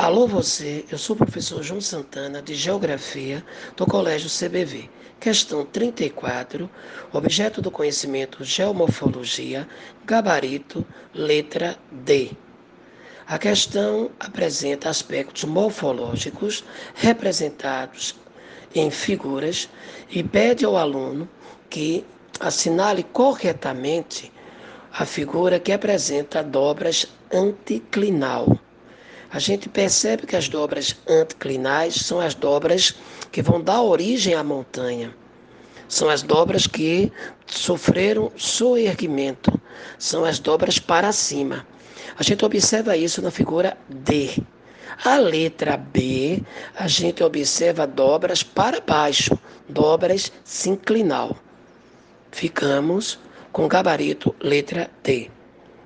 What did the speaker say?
Alô você, eu sou o professor João Santana de Geografia do Colégio CBV. Questão 34, objeto do conhecimento Geomorfologia, gabarito, letra D. A questão apresenta aspectos morfológicos representados em figuras e pede ao aluno que assinale corretamente a figura que apresenta dobras anticlinal. A gente percebe que as dobras anticlinais são as dobras que vão dar origem à montanha. São as dobras que sofreram soerguimento, são as dobras para cima. A gente observa isso na figura D. A letra B, a gente observa dobras para baixo, dobras sinclinal. Ficamos com o gabarito letra D.